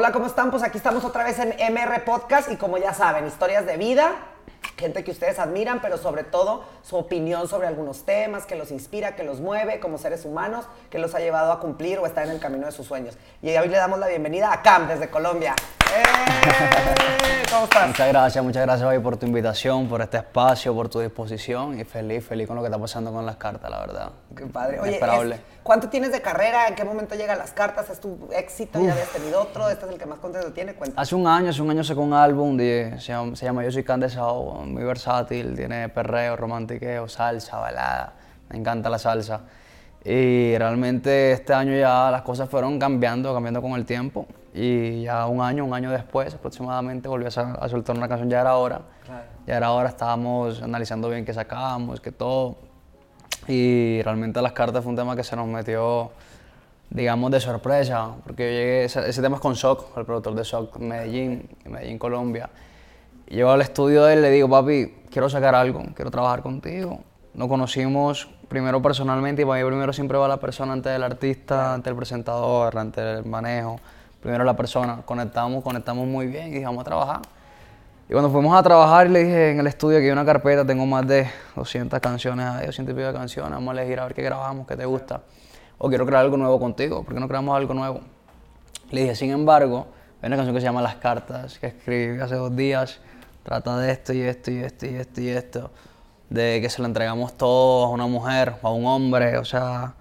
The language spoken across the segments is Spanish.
Hola, ¿cómo están? Pues aquí estamos otra vez en MR Podcast y como ya saben, historias de vida, gente que ustedes admiran, pero sobre todo su opinión sobre algunos temas, que los inspira, que los mueve como seres humanos, que los ha llevado a cumplir o estar en el camino de sus sueños. Y hoy le damos la bienvenida a Cam desde Colombia. ¡Eh! ¿Cómo estás? Muchas gracias, muchas gracias hoy por tu invitación, por este espacio, por tu disposición y feliz, feliz con lo que está pasando con las cartas, la verdad. Qué padre. Oye, es- ¿cuánto tienes de carrera? ¿En qué momento llegan las cartas? ¿Es tu éxito? ¿Ya habías tenido otro? ¿Este es el que más contento tiene? Cuenta. Hace un año, hace un año sacó un álbum, de- se, llama, se llama Yo soy Can Desahogo, muy versátil, tiene perreo, romantiqueo, salsa, balada, me encanta la salsa. Y realmente este año ya las cosas fueron cambiando, cambiando con el tiempo. Y ya un año, un año después aproximadamente volví a, a soltar una canción, ya era hora. Claro. Ya era hora, estábamos analizando bien qué sacábamos, qué todo. Y realmente las cartas fue un tema que se nos metió, digamos, de sorpresa, porque yo llegué, ese, ese tema es con Shock, el productor de Shock Medellín, Medellín, Colombia. Y llego al estudio de él le digo, papi, quiero sacar algo, quiero trabajar contigo. Nos conocimos primero personalmente y para mí primero siempre va la persona ante el artista, ante el presentador, ante el manejo. Primero la persona. Conectamos, conectamos muy bien y vamos a trabajar. Y cuando fuimos a trabajar, le dije en el estudio que hay una carpeta, tengo más de 200 canciones, ahí, 200 y pico de canciones, vamos a elegir a ver qué grabamos, qué te gusta. O quiero crear algo nuevo contigo, ¿por qué no creamos algo nuevo? Le dije, sin embargo, hay una canción que se llama Las Cartas, que escribí hace dos días, trata de esto y esto y esto y esto y esto, de que se lo entregamos todo a una mujer o a un hombre, o sea,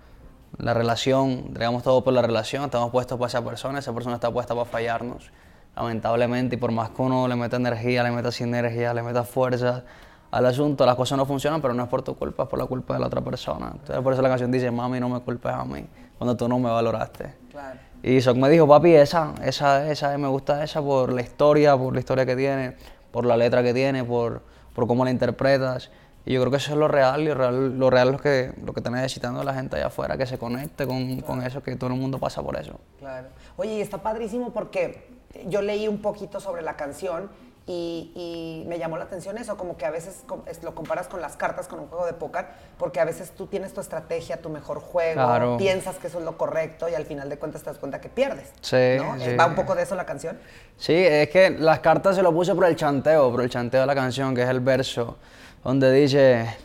la relación, entregamos todo por la relación, estamos puestos para esa persona, esa persona está puesta para fallarnos, lamentablemente, y por más que uno le meta energía, le meta sinergia, le meta fuerza al asunto, las cosas no funcionan, pero no es por tu culpa, es por la culpa de la otra persona. Entonces por eso la canción dice, mami, no me culpes a mí, cuando tú no me valoraste. Claro. Y Sok me dijo, papi, esa, esa, esa, me gusta esa por la historia, por la historia que tiene, por la letra que tiene, por, por cómo la interpretas. Y yo creo que eso es lo real, y lo real, lo real es lo que, lo que está necesitando la gente allá afuera, que se conecte con, con eso, que todo el mundo pasa por eso. Claro. Oye, y está padrísimo porque yo leí un poquito sobre la canción y, y me llamó la atención eso, como que a veces lo comparas con las cartas, con un juego de póker, porque a veces tú tienes tu estrategia, tu mejor juego, Claro. piensas que eso es lo correcto y al final de cuentas te das cuenta que pierdes. Sí, ¿no? sí. ¿Va un poco de eso la canción? Sí, es que las cartas se lo puse por el chanteo, por el chanteo de la canción, que es el verso, donde dice,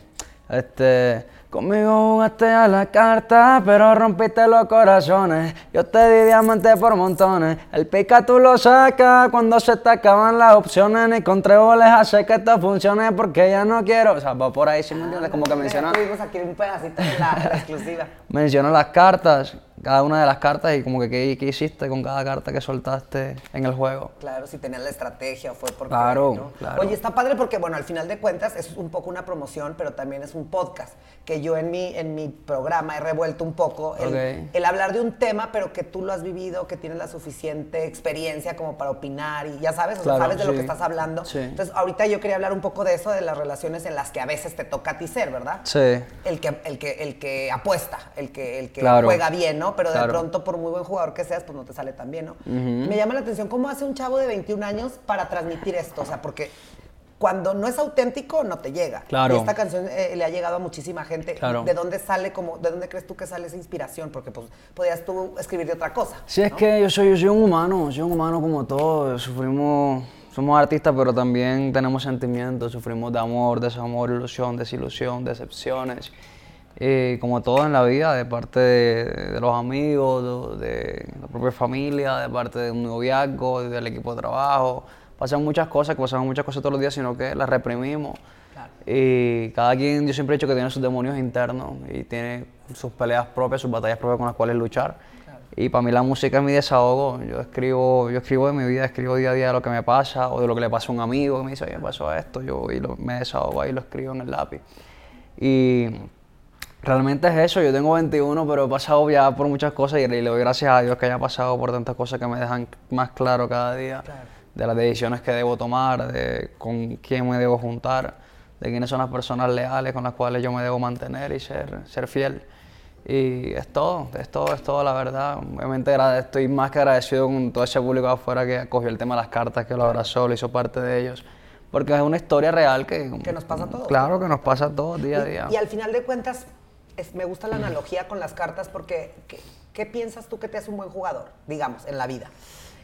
este, conmigo jugaste a la carta, pero rompiste los corazones. Yo te di diamante por montones. El pica tú lo sacas cuando se te acaban las opciones. Ni con tréboles hace que esto funcione porque ya no quiero. O sea, va por ahí, ¿sí me entiendes? Como que menciona, Tuvimos aquí un pedacito de la, la exclusiva. menciona las cartas, cada una de las cartas y como que qué, qué hiciste con cada carta que soltaste en el juego. Claro, si tenías la estrategia o fue porque... Claro, ¿no? claro. Oye, está padre porque, bueno, al final de cuentas es un poco una promoción, pero también es un podcast, que yo en mi, en mi programa he revuelto un poco el, hablar de un tema, pero que tú lo has vivido, que tienes la suficiente experiencia como para opinar y ya sabes, o sea, sabes de lo que estás hablando. Sí. Entonces, ahorita yo quería hablar un poco de eso, de las relaciones en las que a veces te toca a ti ser, ¿verdad? Sí. El que, el que, el que apuesta, el que, el que Claro. juega bien, ¿no? Pero de Claro. pronto, por muy buen jugador que seas, pues no te sale tan bien, ¿no? Me llama la atención cómo hace un chavo de 21 años para transmitir esto, o sea, porque cuando no es auténtico, no te llega. Claro. Y esta canción eh, le ha llegado a muchísima gente. Claro. ¿De dónde sale, como, de dónde crees tú que sale esa inspiración? Porque pues podrías tú escribir de otra cosa. Sí, es que yo soy, yo soy un humano, soy un humano como todos. Sufrimos, somos artistas, pero también tenemos sentimientos. Sufrimos de amor, desamor, ilusión, desilusión, decepciones. Y como todo en la vida, de parte de, de los amigos, de, de la propia familia, de parte de un noviazgo, del equipo de trabajo. Pasan muchas cosas, que pasan muchas cosas todos los días, sino que las reprimimos. Y cada quien, yo siempre he dicho que tiene sus demonios internos y tiene sus peleas propias, sus batallas propias con las cuales luchar. Y para mí la música es mi desahogo. Yo escribo, yo escribo de mi vida, escribo día a día de lo que me pasa o de lo que le pasa a un amigo que me dice, oye, me pasó esto, yo y lo- me desahogo ahí, lo escribo en el lápiz. Y realmente es eso, yo tengo 21, pero he pasado ya por muchas cosas y le doy gracias a Dios que haya pasado por tantas cosas que me dejan más claro cada día de las decisiones que debo tomar, de con quién me debo juntar, de quiénes son las personas leales con las cuales yo me debo mantener y ser, ser fiel. Y es todo, es todo, es todo, la verdad. Obviamente estoy más que agradecido con todo ese público afuera que acogió el tema de las cartas, que lo abrazó, lo hizo parte de ellos. Porque es una historia real que... Que nos pasa a todos. Claro, que nos pasa a todos día a Y- día. Y, al final de cuentas, es- me gusta la analogía con las cartas porque ¿qué, qué piensas tú que te hace un buen jugador, digamos, en la vida?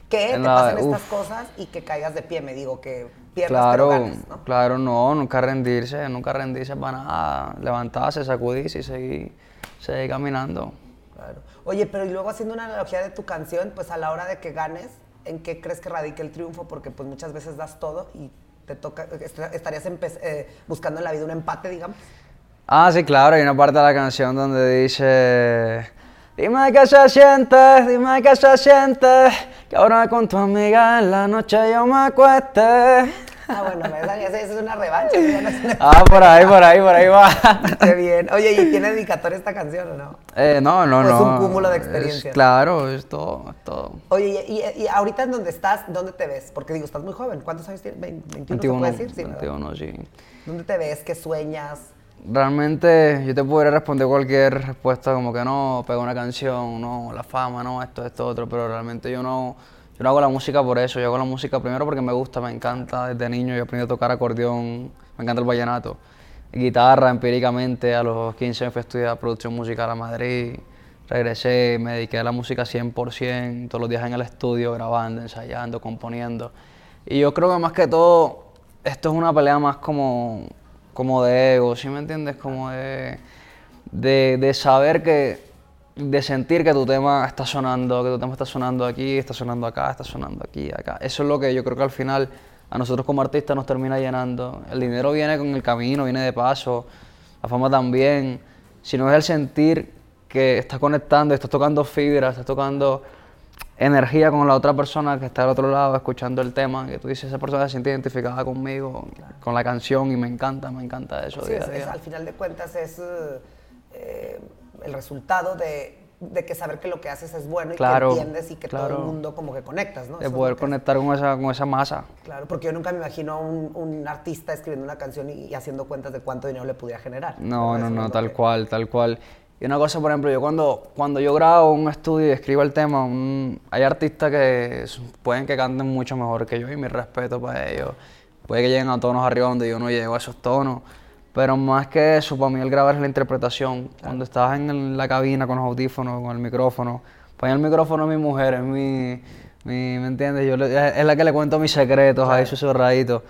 que En te la- pasen estas uf. cosas y que caigas de pie, me digo, que pierdas Claro, pero ganes, ¿no? claro, no, nunca rendirse, nunca rendirse para nada. Levantarse, sacudirse y seguir, seguir caminando. Claro. Oye, pero y luego haciendo una analogía de tu canción, pues a la hora de que ganes, ¿en qué crees que radica el triunfo? Porque pues muchas veces das todo y te toca, est- estarías eh, buscando en la vida un empate, digamos. Ah, sí, claro, hay una parte de la canción donde dice, dime qué se siente, dime qué se siente, que ahora con tu amiga en la noche yo me acueste. Ah, bueno, esa, esa- esa es una revancha. es Ah, por ahí, por ahí, por ahí va. Qué bien. Oye, ¿y tiene dedicatoria esta canción o no? Eh, no, no, ¿O es no. un cúmulo de es- experiencias? claro, es todo, es todo. Oye, y, y- y ahorita en donde estás, ¿dónde te ves? Porque digo, estás muy joven. ¿Cuántos años tienes? ¿Vein- ¿21 se 21, puede decir? Sí, ¿verdad? 21, sí. ¿Dónde te ves? ¿Qué sueñas? Realmente yo te podría responder cualquier respuesta como que no, pego una canción, no, la fama, no, esto, esto, otro, pero realmente yo no, yo no hago la música por eso, yo hago la música primero porque me gusta, me encanta, desde niño yo aprendí a tocar acordeón, me encanta el vallenato, guitarra empíricamente, a los 15 me fui a estudiar producción musical a Madrid, regresé, me dediqué a la música 100%, todos los días en el estudio, grabando, ensayando, componiendo, y yo creo que más que todo, esto es una pelea más como como de ego, ¿sí me entiendes? Como de, de, de saber que, de sentir que tu tema está sonando, que tu tema está sonando aquí, está sonando acá, está sonando aquí, acá. Eso es lo que yo creo que al final a nosotros como artistas nos termina llenando. El dinero viene con el camino, viene de paso, la fama también, sino es el sentir que estás conectando, estás tocando fibra, estás tocando energía con la otra persona que está al otro lado escuchando el tema, que tú dices, esa persona se siente identificada conmigo, con la canción y me encanta, me encanta eso. Sí, día es- a es- día. al final de cuentas es eh, el resultado de, de que saber que lo que haces es bueno y Claro, que entiendes y que todo el mundo como que conectas, ¿no? de Eso es poder conectar con esa, con esa masa. Claro, porque yo nunca me imagino a un, un artista escribiendo una canción y, y haciendo cuentas de cuánto dinero le pudiera generar. No, no, no, tal que- cual, tal cual. Y una cosa, por ejemplo, yo cuando, cuando yo grabo un estudio y escribo el tema, un- hay artistas que pueden que canten mucho mejor que yo y mi respeto para ellos. Puede que lleguen a tonos arriba donde yo no llego a esos tonos. Pero más que eso, para mí el grabar es la interpretación. Cuando estás en la cabina con los audífonos, con el micrófono, pues el micrófono es mi mujer, es mi, mi- ¿me entiendes? Yo le- es la que le cuento mis secretos, ahí susurraditos.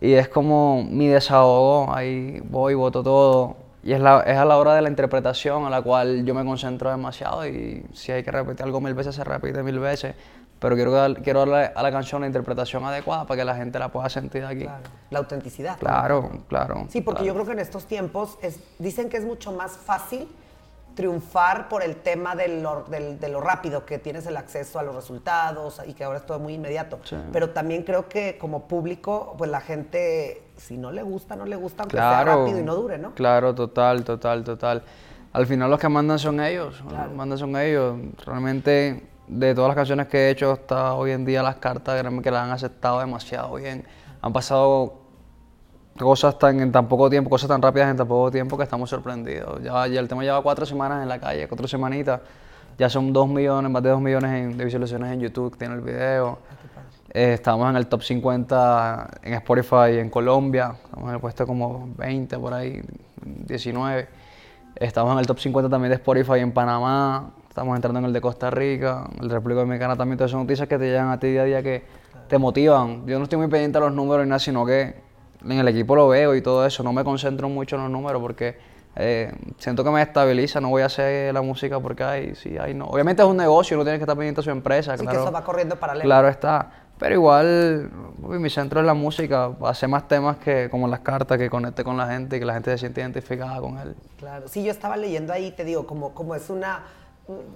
Y es como mi desahogo, ahí voy, boto todo. Y es, la, es a la hora de la interpretación a la cual yo me concentro demasiado y si hay que repetir algo mil veces, se repite mil veces. Pero quiero, dar- quiero darle a la canción la interpretación adecuada para que la gente la pueda sentir aquí. Claro, la autenticidad. Claro, claro. Sí, porque yo creo que en estos tiempos es, dicen que es mucho más fácil triunfar por el tema de lo, del- de lo rápido, que tienes el acceso a los resultados y que ahora es todo muy inmediato. Sí. Pero también creo que como público, pues la gente, si no le gusta, no le gusta, aunque sea Claro. rápido y no dure, ¿no? Claro, total, total, total. Al final los que mandan son ellos, los que mandan son ellos. Realmente de todas las canciones que he hecho hasta hoy en día las cartas créanme que las han aceptado demasiado bien. Han pasado cosas tan en tan poco tiempo, cosas tan rápidas en tan poco tiempo que estamos sorprendidos. Ya, ya el tema lleva cuatro semanas en la calle, cuatro semanitas. Ya son dos millones, más de dos millones en- de visualizaciones en YouTube, tiene el video. Eh, estamos en el top 50 en Spotify en Colombia, estamos en el puesto como 20 por ahí, 19. Estamos en el top 50 también de Spotify en Panamá, estamos entrando en el de Costa Rica, el de República Dominicana también. Entonces son noticias que te llegan a ti día a día que te motivan. Yo no estoy muy pendiente a los números ni nada, sino que en el equipo lo veo y todo eso. No me concentro mucho en los números porque eh, siento que me estabiliza. No voy a hacer la música porque hay, sí, hay no. Obviamente es un negocio, uno tiene que estar pendiente a su empresa. Así claro. que eso va corriendo paralelo. Claro está. Pero igual, mi centro es la música, hacer más temas que como las cartas, que conecte con la gente y que la gente se siente identificada con él. Claro, sí, yo estaba leyendo ahí, te digo, como, como es una,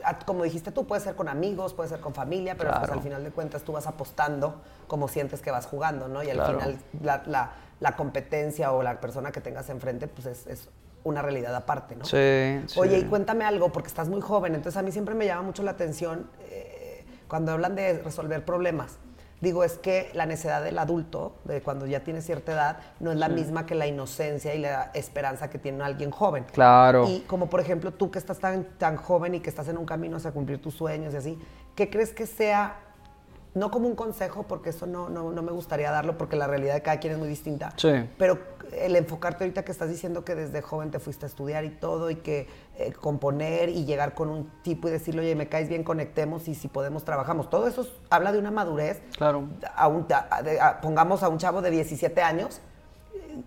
a- como dijiste tú, puede ser con amigos, puede ser con familia, pero pues Claro. al final de cuentas tú vas apostando como sientes que vas jugando, ¿no? Y al Claro. final la, la- la competencia o la persona que tengas enfrente, pues es, es una realidad aparte, ¿no? Sí, sí. Oye, y cuéntame algo, porque estás muy joven, entonces a mí siempre me llama mucho la atención eh, cuando hablan de resolver problemas. Digo, es que la necedad del adulto, de cuando ya tiene cierta edad, no es la misma que la inocencia y la esperanza que tiene alguien joven. Claro. Y como por ejemplo tú que estás tan, tan joven y que estás en un camino hacia cumplir tus sueños y así, ¿qué crees que sea no como un consejo, porque eso no, no, no me gustaría darlo, porque la realidad de cada quien es muy distinta. Sí. Pero el enfocarte ahorita que estás diciendo que desde joven te fuiste a estudiar y todo, y que eh, componer y llegar con un tipo y decirle, oye, me caes bien, conectemos y si podemos trabajamos. Todo eso es- habla de una madurez. Claro. A un- a- de- a- pongamos a un chavo de 17 años.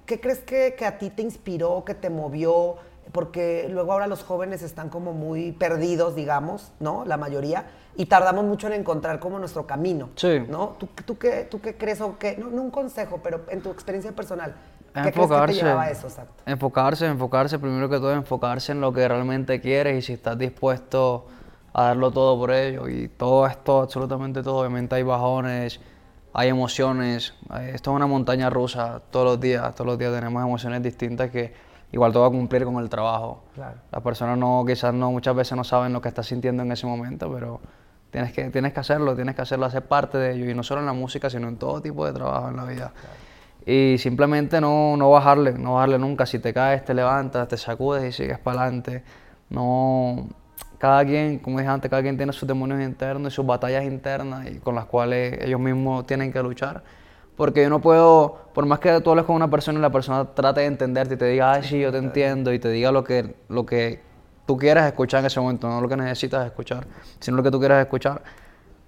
¿Qué crees que, que a ti te inspiró, que te movió? Porque luego ahora los jóvenes están como muy perdidos, digamos, ¿no? La mayoría. Y tardamos mucho en encontrar como nuestro camino. Sí. ¿No? ¿Tú, tú, qué, ¿Tú qué crees o qué? No, no un consejo, pero en tu experiencia personal. ¿Qué crees que te enfocarse. llevaba a eso, exacto? Enfocarse, enfocarse, primero que todo, enfocarse en lo que realmente quieres y si estás dispuesto a darlo todo por ello. Y todo esto, absolutamente todo, obviamente hay bajones, hay emociones. hay- Esto es una montaña rusa todos los días. Todos los días tenemos emociones distintas que igual todo va a cumplir con el trabajo. Claro. Las personas no, quizás no, muchas veces no saben lo que estás sintiendo en ese momento, pero tienes que, tienes que hacerlo, tienes que hacerlo, hacer parte de ello. Y no solo en la música, sino en todo tipo de trabajo en la vida. Y simplemente no, no bajarle, no bajarle nunca. Si te caes, te levantas, te sacudes y sigues para adelante. No, cada quien, como dije antes, cada quien tiene sus demonios internos y sus batallas internas y con las cuales ellos mismos tienen que luchar. Porque yo no puedo, por más que tú hables con una persona y la persona trate de entenderte y te diga, ay, sí, yo te entiendo, y te diga lo que, lo que tú quieras escuchar en ese momento, no lo que necesitas escuchar, sino lo que tú quieras escuchar.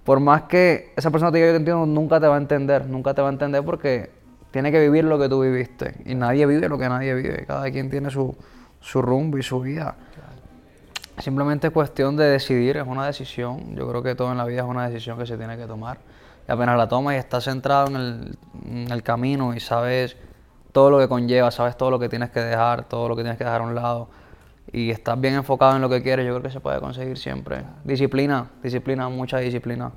Por más que esa persona te diga yo te entiendo, nunca te va a entender, nunca te va a entender porque tiene que vivir lo que tú viviste. Y nadie vive lo que nadie vive, cada quien tiene su, su rumbo y su vida. Simplemente es cuestión de decidir, es una decisión. Yo creo que todo en la vida es una decisión que se tiene que tomar. Y apenas la tomas y estás centrado en el, camino y sabes todo lo que conlleva, sabes todo lo que tienes que dejar, todo lo que tienes que dejar a un lado. Y estás bien enfocado en lo que quieres, yo creo que se puede conseguir siempre. Disciplina, disciplina, mucha disciplina.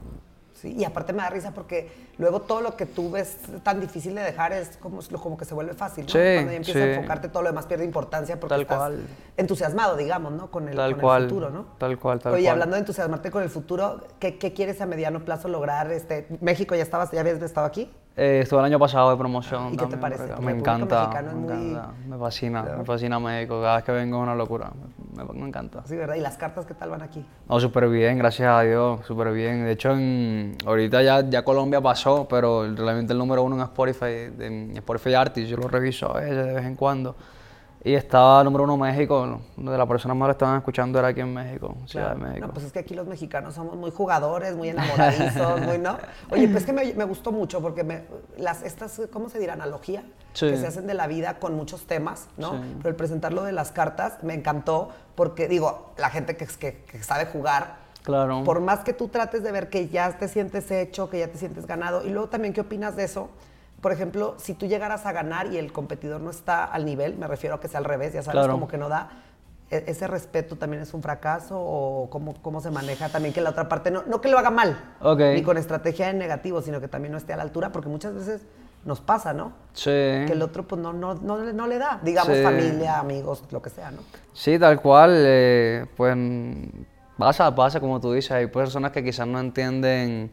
Sí, y aparte me da risa porque luego todo lo que tú ves tan difícil de dejar es como, como que se vuelve fácil, ¿no? Sí, Cuando ya empiezas sí. a enfocarte, todo lo demás pierde importancia porque Tal estás cual. entusiasmado, digamos, ¿no? Con el, Tal con el cual, futuro, ¿no? tal cual, tal Oye, cual. hablando de entusiasmarte con el futuro, ¿qué, qué quieres a mediano plazo lograr? Este, México, ¿ya estabas, ya habías estado aquí? Eh, estuve el año pasado de promoción. ¿Y qué te también parece? Porque Me encanta, me muy- encanta, me fascina, me fascina México. Cada vez que vengo es una locura, me, me- me encanta. Sí, ¿verdad? ¿Y las cartas qué tal van aquí? No, súper bien, gracias a Dios, súper bien. De hecho, en- ahorita ya, ya Colombia pasó, pero realmente el número uno en Spotify, en Spotify Artist, yo lo reviso a veces, de vez en cuando. Y estaba número uno México, de las personas más lo estaban escuchando era aquí en México, Ciudad de México. No, pues es que aquí los mexicanos somos muy jugadores, muy enamoradizos, muy, ¿no? Oye, pues que me, me gustó mucho porque me, las, estas, ¿cómo se dirá? Analogía Sí. que se hacen de la vida con muchos temas, ¿no? Sí. Pero el presentarlo de las cartas me encantó porque, digo, la gente que, que, que sabe jugar, Claro. por más que tú trates de ver que ya te sientes hecho, que ya te sientes ganado, y luego también, ¿qué opinas de eso? Por ejemplo, si tú llegaras a ganar y el competidor no está al nivel, me refiero a que sea al revés, ya sabes, Claro. como que no da, ¿e- ¿ese respeto también es un fracaso o cómo, cómo se maneja también que la otra parte, no, no que lo haga mal, Ok. ni con estrategia de negativo, sino que también no esté a la altura, porque muchas veces nos pasa, ¿no? Sí. Que el otro pues no, no, no, le- no le da, digamos Sí. familia, amigos, lo que sea, ¿no? Sí, tal cual, eh, pues pasa, pasa como tú dices, hay personas que quizás no entienden,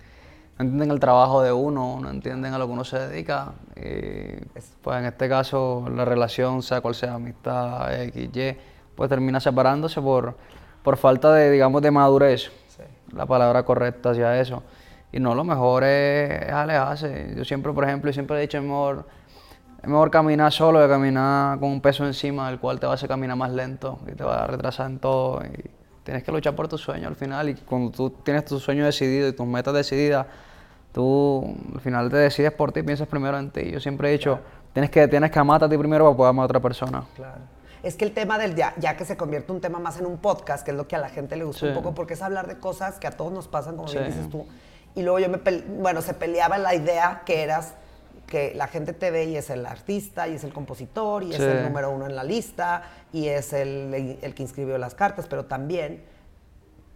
no entienden el trabajo de uno, no entienden a lo que uno se dedica, y pues en este caso la relación, sea cual sea, amistad, X, Y, pues termina separándose por, por falta de, digamos, de madurez, la palabra correcta hacia eso. Y no, lo mejor es, es alejarse. Yo siempre, por ejemplo, siempre he dicho, es mejor es mejor caminar solo que caminar con un peso encima, el cual te va a hacer caminar más lento y te va a retrasar en todo. Y tienes que luchar por tu sueño al final. Y cuando tú tienes tu sueño decidido y tus metas decididas, tú al final te decides por ti, piensas primero en ti. Yo siempre he dicho, tienes, que, tienes que amarte a ti primero para poder amar a otra persona. Claro. Es que el tema del ya, ya que se convierte un tema más en un podcast, que es lo que a la gente le gusta un Sí. poco, porque es hablar de cosas que a todos nos pasan, como bien Sí. dices tú. Y luego yo me, bueno, se peleaba la idea que eras, que la gente te ve y es el artista, y es el compositor, y es Sí. el número uno en la lista, y es el, el que inscribió las cartas, pero también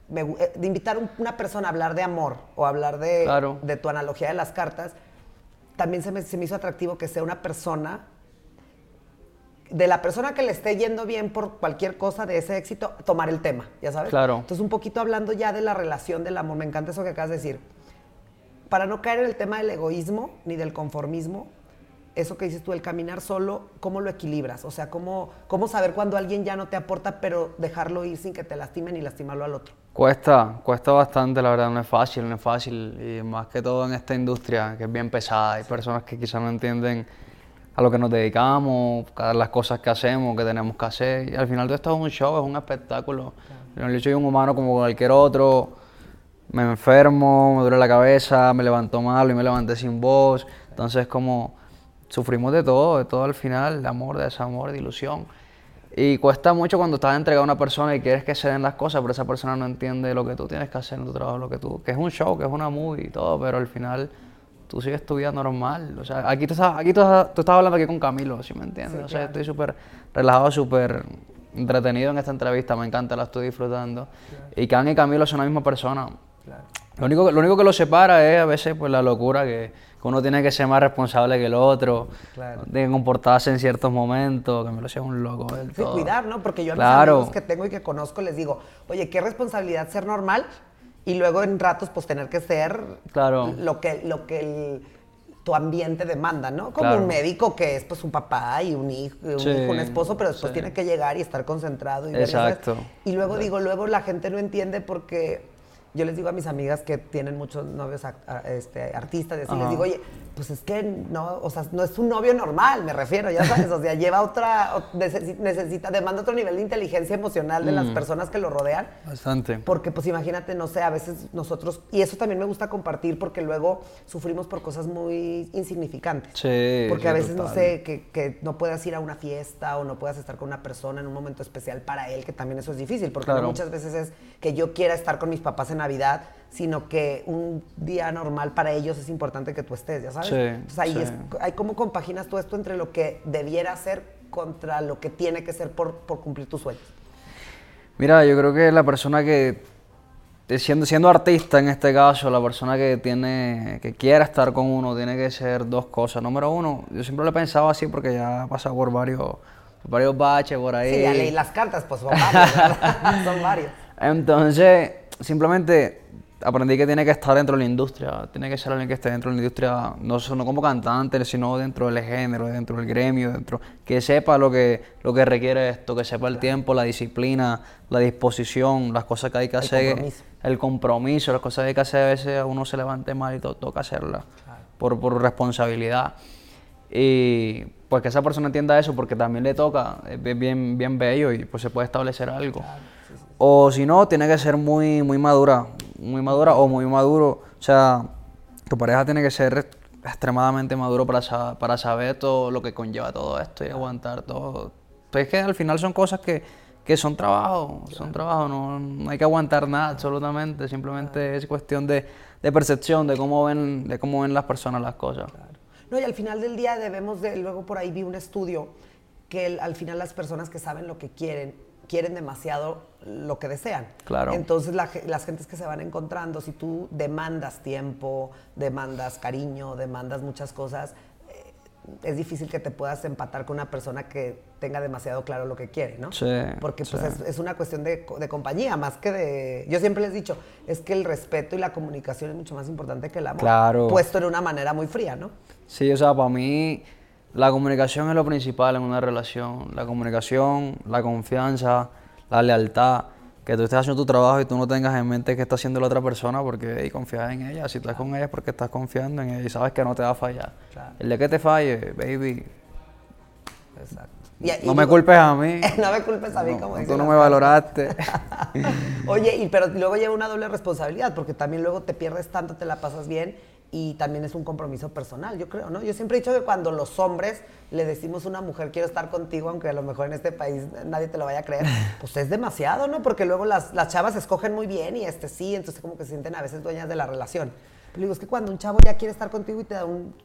de invitar a una persona a hablar de amor o hablar de, Claro. de tu analogía de las cartas, también se me, se me hizo atractivo que sea una persona de la persona que le esté yendo bien por cualquier cosa de ese éxito, tomar el tema, ya sabes. Claro. Entonces, un poquito hablando ya de la relación del amor, me encanta eso que acabas de decir. Para no caer en el tema del egoísmo ni del conformismo, eso que dices tú, el caminar solo, ¿cómo lo equilibras? O sea, ¿cómo, cómo saber cuando alguien ya no te aporta, pero dejarlo ir sin que te lastimen y lastimarlo al otro? Cuesta, cuesta bastante, la verdad, no es fácil, no es fácil. Y más que todo en esta industria, que es bien pesada. Hay personas que quizás no entienden a lo que nos dedicamos, las cosas que hacemos, que tenemos que hacer. Y al final todo esto es un show, es un espectáculo. Yo soy un humano como cualquier otro. Me enfermo, me duele la cabeza, me levanto mal y me levanté sin voz. Entonces, como sufrimos de todo, de todo al final, de amor, de desamor, de ilusión. Y cuesta mucho cuando estás entregado a una persona y quieres que se den las cosas, pero esa persona no entiende lo que tú tienes que hacer en tu trabajo, lo que tú, que es un show, que es una movie y todo, pero al final tú sigues tu vida normal. O sea, aquí tú estás, aquí tú estás, hablando aquí con Camilo, si me entiendes. o sea, estoy súper relajado, súper entretenido en esta entrevista, me encanta, la estoy disfrutando. Y Can y Camilo son la misma persona. Lo, único, lo único que los separa es a veces pues la locura que uno tiene que ser más responsable que el otro, claro. que comportarse en ciertos momentos, que me lo sea un loco del sí, cuidar, ¿no? Porque yo a mis amigos que tengo y que conozco les digo, oye, qué responsabilidad ser normal y luego en ratos pues tener que ser claro. lo que, lo que tu ambiente demanda, ¿no? Como un médico que es pues un papá y un hijo, un, hijo, un esposo, pero después tiene que llegar y estar concentrado. Y Exacto. y luego digo, luego la gente no entiende porque yo les digo a mis amigas que tienen muchos novios este, artistas, y les digo, oye, pues es que no, o sea, no es un novio normal, me refiero, ya sabes, o sea, lleva otra, necesita, demanda otro nivel de inteligencia emocional de las mm. personas que lo rodean. Bastante. Porque pues imagínate, no sé, a veces nosotros, y eso también me gusta compartir porque luego sufrimos por cosas muy insignificantes. Sí. Porque a veces, no sé, que, que, no puedas ir a una fiesta o no puedas estar con una persona en un momento especial para él, que también eso es difícil, porque muchas veces es que yo quiera estar con mis papás en Navidad, sino que un día normal para ellos es importante que tú estés, ya sabes. Entonces ahí es, hay cómo compaginas tú esto entre lo que debiera ser contra lo que tiene que ser por, por cumplir tus sueños. Mira, yo creo que la persona que eh, siendo, siendo artista en este caso, la persona que tiene, que quiera estar con uno, tiene que ser dos cosas. Número uno, yo siempre lo he pensado así porque ya he pasado por varios, varios baches por ahí. Sí, ya leí las cartas, pues son varios, son varios. Entonces, simplemente aprendí que tiene que estar dentro de la industria, tiene que ser alguien que esté dentro de la industria, no solo como cantante, sino dentro del género, dentro del gremio, dentro, que sepa lo que, lo que requiere esto, que sepa el tiempo, la disciplina, la disposición, las cosas que hay que hacer, compromiso. el compromiso, las cosas que hay que hacer, a veces a uno se levante mal y toca hacerlas por, por responsabilidad. Y pues que esa persona entienda eso porque también le toca, es bien, bien bello y pues se puede establecer algo. O si no, tiene que ser muy, muy madura, muy madura o muy maduro. O sea, tu pareja tiene que ser extremadamente maduro para, para saber todo lo que conlleva todo esto y aguantar todo. Entonces es que al final son cosas que, que son trabajo, son trabajo, no, hay que aguantar nada absolutamente, simplemente es cuestión de, de, percepción, de cómo ven, de cómo ven las personas las cosas. No, y al final del día debemos de, luego por ahí vi un estudio que al final las personas que saben lo que quieren quieren demasiado lo que desean. Claro. Entonces las gentes que se van encontrando, si tú demandas tiempo, demandas cariño, demandas muchas cosas, eh, es difícil que te puedas empatar con una persona que tenga demasiado claro lo que quiere, ¿no? Sí. Porque pues es, una cuestión de, de, compañía, más que de... Yo siempre les he dicho, es que el respeto y la comunicación es mucho más importante que el amor. Claro. Puesto en una manera muy fría, ¿no? Sí, o sea, para mí la comunicación es lo principal en una relación. La comunicación, la confianza, la lealtad. Que tú estés haciendo tu trabajo y tú no tengas en mente qué está haciendo la otra persona porque hey, confías en ella. Si estás con ella es porque estás confiando en ella y sabes que no te va a fallar. El de que te falle, baby. Exacto. no me culpes a mí. no me culpes a mí, como Tú no me valoraste. Oye, y, pero luego lleva una doble responsabilidad porque también luego te pierdes tanto, te la pasas bien y también es un compromiso personal, yo creo, ¿no? Yo siempre he dicho que cuando los hombres le decimos a una mujer, quiero estar contigo, aunque a lo mejor en este país nadie te lo vaya a creer, pues es demasiado, ¿no? Porque luego las, las chavas escogen muy bien y este sí, entonces como que se sienten a veces dueñas de la relación. Pero digo, es que cuando un chavo ya quiere estar contigo y te da un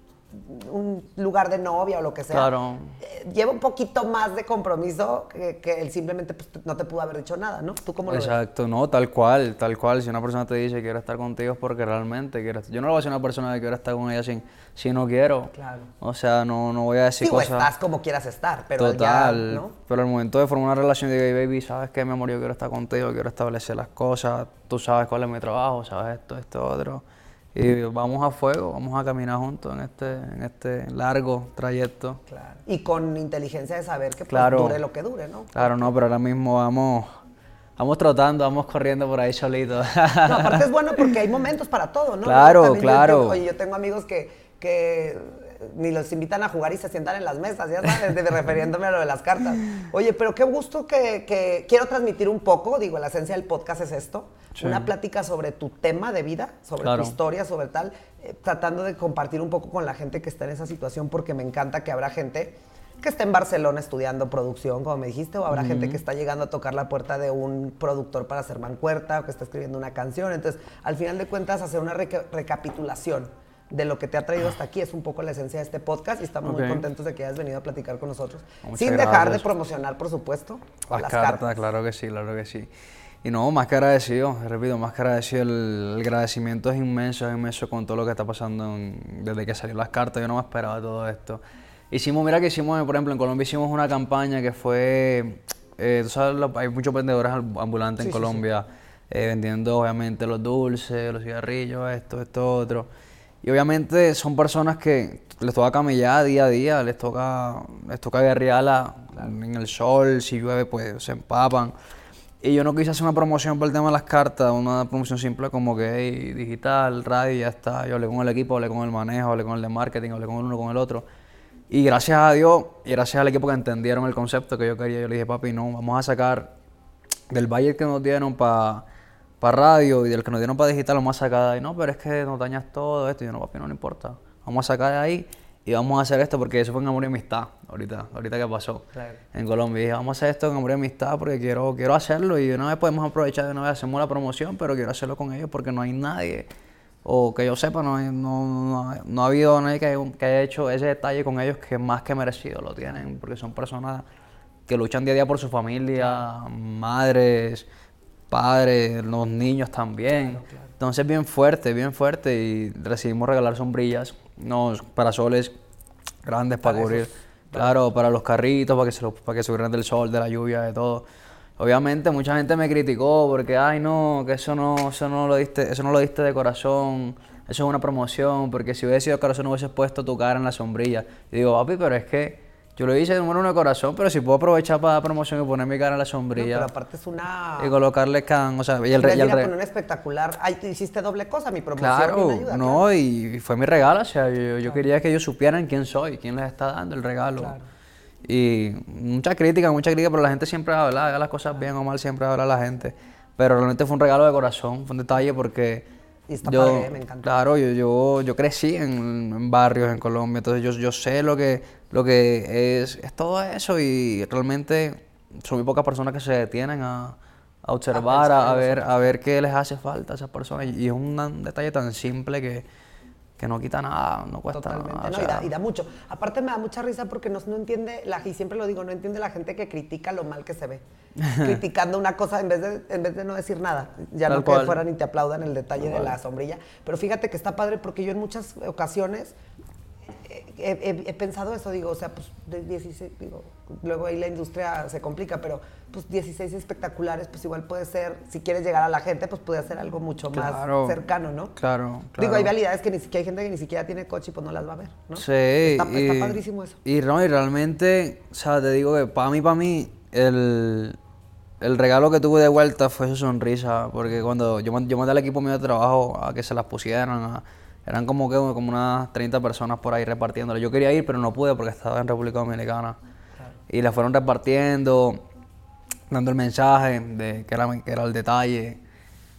un lugar de novia o lo que sea. Claro. Eh, lleva un poquito más de compromiso que, que él simplemente pues, no te pudo haber dicho nada, ¿no? ¿Tú cómo lo Exacto, no, tal cual, tal cual. Si una persona te dice que quiere estar contigo es porque realmente quiere Yo no lo voy a decir a una persona que quiere estar con ella sin, si no quiero. Claro. O sea, no, no voy a decir sí, cosas... estás como quieras estar, pero Total, ya, ¿no? pero el momento de formar una relación de baby, ¿sabes qué, mi amor? Yo quiero estar contigo, quiero establecer las cosas, tú sabes cuál es mi trabajo, sabes esto, esto, otro y vamos a fuego, vamos a caminar juntos en este, en este largo trayecto. Claro. Y con inteligencia de saber que pues, Claro. dure lo que dure, ¿no? Claro, no, pero ahora mismo vamos, vamos trotando, vamos corriendo por ahí solitos. No, aparte es bueno porque hay momentos para todo, ¿no? Claro, También yo claro. oye, yo tengo amigos que, que ni los invitan a jugar y se sientan en las mesas, ya sabes, de- refiriéndome a lo de las cartas. Oye, pero qué gusto que, que quiero transmitir un poco, digo, la esencia del podcast es esto, Sí. una plática sobre tu tema de vida, sobre Claro. tu historia, sobre tal, eh, tratando de compartir un poco con la gente que está en esa situación, porque me encanta que habrá gente que esté en Barcelona estudiando producción, como me dijiste, o habrá gente que está llegando a tocar la puerta de un productor para hacer mancuerta, o que está escribiendo una canción. Entonces, al final de cuentas, hacer una reca- recapitulación de lo que te ha traído hasta aquí es un poco la esencia de este podcast y estamos muy contentos de que hayas venido a platicar con nosotros. Muchas Sin dejar de gracias. promocionar, por supuesto, Las, las cartas, cartas. claro que sí, claro que sí. Y no, más que agradecido, repito, más que agradecido, el, el agradecimiento es inmenso, es inmenso con todo lo que está pasando en- desde que salió las cartas, yo no me esperaba todo esto. Hicimos, mira que hicimos, por ejemplo, en Colombia hicimos una campaña que fue, eh, tú sabes, hay muchos vendedores amb- ambulantes en Colombia, eh, vendiendo obviamente los dulces, los cigarrillos, esto, esto, otro. Y obviamente son personas que les toca camellar día a día, les toca, les toca guerrearla en el sol, si llueve pues se empapan. Y yo no quise hacer una promoción por el tema de las cartas, una promoción simple como que hey, digital, radio, ya está. Yo hablé con el equipo, hablé con el manejo, hablé con el de marketing, hablé con el uno, con el otro. Y gracias a Dios y gracias al equipo que entendieron el concepto que yo quería, yo le dije, papi, no, vamos a sacar del budget que nos dieron para radio y del que nos dieron para digital, vamos a sacar de ahí. No, pero es que nos dañas todo esto. Y yo, no, papi, no, no importa. Vamos a sacar de ahí y vamos a hacer esto porque eso fue en amor y amistad, ahorita, ahorita que pasó Claro. en Colombia. Y dije, vamos a hacer esto en amor y amistad porque quiero, quiero hacerlo y de una vez podemos aprovechar, de una vez hacemos la promoción, pero quiero hacerlo con ellos porque no hay nadie, o que yo sepa, no, hay- no, no, no ha habido nadie que, que haya hecho ese detalle con ellos que más que merecido lo tienen, porque son personas que luchan día a día por su familia, madres, padres, los niños también. Entonces bien fuerte, bien fuerte y decidimos regalar sombrillas, unos parasoles grandes para, cubrir, claro, para los carritos, para que se los, para que se cubran del sol, de la lluvia, de todo. Obviamente mucha gente me criticó porque ay no, que eso no, eso no lo diste, eso no lo diste de corazón, eso es una promoción, porque si hubiese sido de corazón no hubieses puesto tu cara en la sombrilla. Y digo, papi, pero es que yo lo hice de número uno de corazón, pero si puedo aprovechar para dar promoción y poner mi cara en la No, sombrilla pero aparte es una... y colocarle can, o sea, y el, y el re- poner espectacular, ay, hiciste doble cosa, mi promoción Claro, una ayuda. no, y fue mi regalo, o sea, yo, yo quería que ellos supieran quién soy, quién les está dando el regalo. Y mucha crítica, mucha crítica, pero la gente siempre habla, haga las cosas bien o mal, siempre habla la gente. Pero realmente fue un regalo de corazón, fue un detalle porque Y está yo, padre, me encanta. claro, yo, yo, yo crecí en, en barrios en Colombia, entonces yo, yo sé lo que, lo que es, es todo eso y realmente son muy pocas personas que se detienen a, a observar, a, a ver, a ver qué les hace falta a esas personas. Y es un, un detalle tan simple que, que no quita nada, no cuesta Totalmente, nada. o no, y, da, y da mucho. Aparte me da mucha risa porque no, no entiende, la, y siempre lo digo, no entiende la gente que critica lo mal que se ve. Criticando una cosa en vez de, en vez de no decir nada. Ya Tal no que cual. fueran y te aplaudan el detalle de la sombrilla. Pero fíjate que está padre porque yo en muchas ocasiones he, he- he pensado eso, digo, o sea, pues de 16, digo, luego ahí la industria se complica, pero pues 16 espectaculares, pues igual puede ser, si quieres llegar a la gente, pues puede ser algo mucho Claro. más cercano, ¿no? Claro, Digo, claro. hay realidades que, ni siquiera hay gente que ni siquiera tiene coche y pues no las va a ver, ¿no? Sí, Está, y, está padrísimo eso. Y, no, y realmente, o sea, te digo que para mí, para mí, el, el regalo que tuve de vuelta fue su sonrisa, porque cuando yo, yo mandé al equipo mío de trabajo a que se las pusieran, a- eran como que como unas 30 personas por ahí repartiéndolas. Yo quería ir, pero no pude porque estaba en República Dominicana. Y las fueron repartiendo, dando el mensaje de que era, que era el detalle,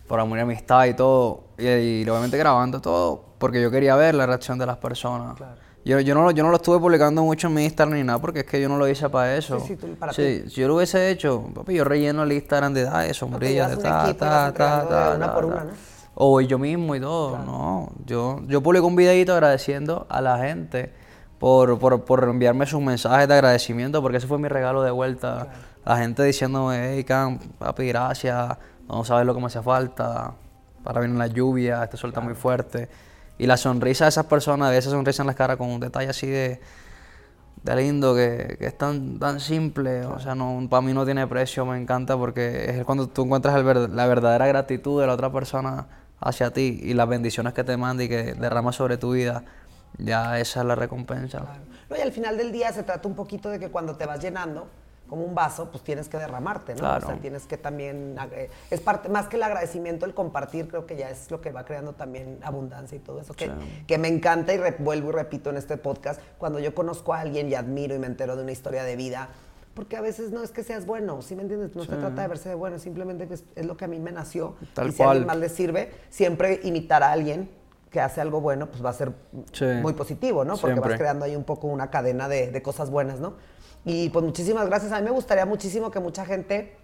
por amor y amistad y todo. Y, y obviamente grabando todo, porque yo quería ver la reacción de las personas. Yo, yo, no, lo- yo no lo estuve publicando mucho en mi Instagram ni nada, porque es que yo no lo hice para eso. Sí, sí, tú- para Sí, si yo lo hubiese hecho, papi, yo relleno el Instagram de ah, sombrillas, de ta, ta, ta, de ta, una ta, por ta. una, ¿no? O yo mismo y todo, no. Yo, yo publico un videito agradeciendo a la gente por, por, por enviarme sus mensajes de agradecimiento, porque ese fue mi regalo de vuelta. La gente diciéndome, hey, Cam, papi, gracias, no sabes lo que me hace falta, para viene la lluvia, este sol está muy fuerte. Y la sonrisa de esas personas, de esa sonrisa en las caras con un detalle así de, de lindo, que, que es tan, tan simple, o sea, no, para mí no tiene precio, me encanta porque es cuando tú encuentras el ver- la verdadera gratitud de la otra persona hacia ti y las bendiciones que te manda y que derrama sobre tu vida, ya esa es la recompensa. No, y al final del día se trata un poquito de que cuando te vas llenando, como un vaso, pues tienes que derramarte, ¿no? Claro. O sea, tienes que también, eh, es parte, más que el agradecimiento, el compartir, creo que ya es lo que va creando también abundancia y todo eso, que, que me encanta y re- vuelvo y repito en este podcast, cuando yo conozco a alguien y admiro y me entero de una historia de vida, porque a veces no es que seas bueno, ¿sí me entiendes? No se trata de verse de bueno, simplemente es, es lo que a mí me nació. Tal y si a alguien cual. más le sirve, siempre imitar a alguien que hace algo bueno, pues va a ser Sí. muy positivo, ¿no? Porque vas creando ahí un poco una cadena de, de cosas buenas, ¿no? Y pues muchísimas gracias. A mí me gustaría muchísimo que mucha gente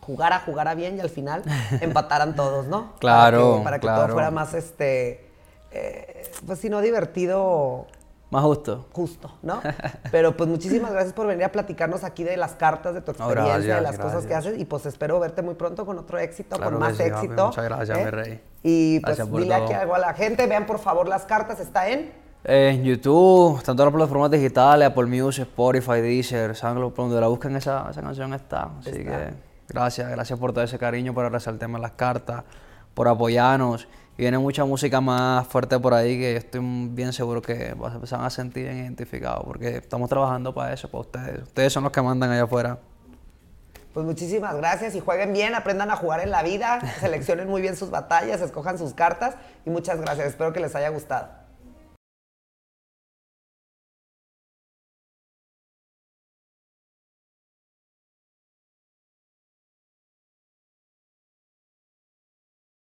jugara, jugara bien y al final empataran todos, ¿no? Claro, Para que, para que todo fuera más, este, eh, pues si no divertido, Más justo. justo, ¿no? Pero pues muchísimas gracias por venir a platicarnos aquí de las cartas, de tu No, experiencia, de gracias, las cosas que gracias. haces y pues espero verte muy pronto con otro éxito, Claro con más sí, éxito. muchas gracias, ¿eh? mi rey. Y pues Gracias dile aquí algo a la gente, vean por favor las cartas, está en... En YouTube, tanto en las plataformas digitales, Apple Music, Spotify, Deezer, por donde la busquen esa, esa canción está. Así Está. que gracias, gracias por todo ese cariño, por resaltarme las cartas, por apoyarnos. Y viene mucha música más fuerte por ahí que yo estoy bien seguro que se van a sentir bien identificados porque estamos trabajando para eso, para ustedes. Ustedes son los que mandan allá afuera. Pues muchísimas gracias y jueguen bien, aprendan a jugar en la vida, seleccionen muy bien sus batallas, escojan sus cartas y muchas gracias. Espero que les haya gustado.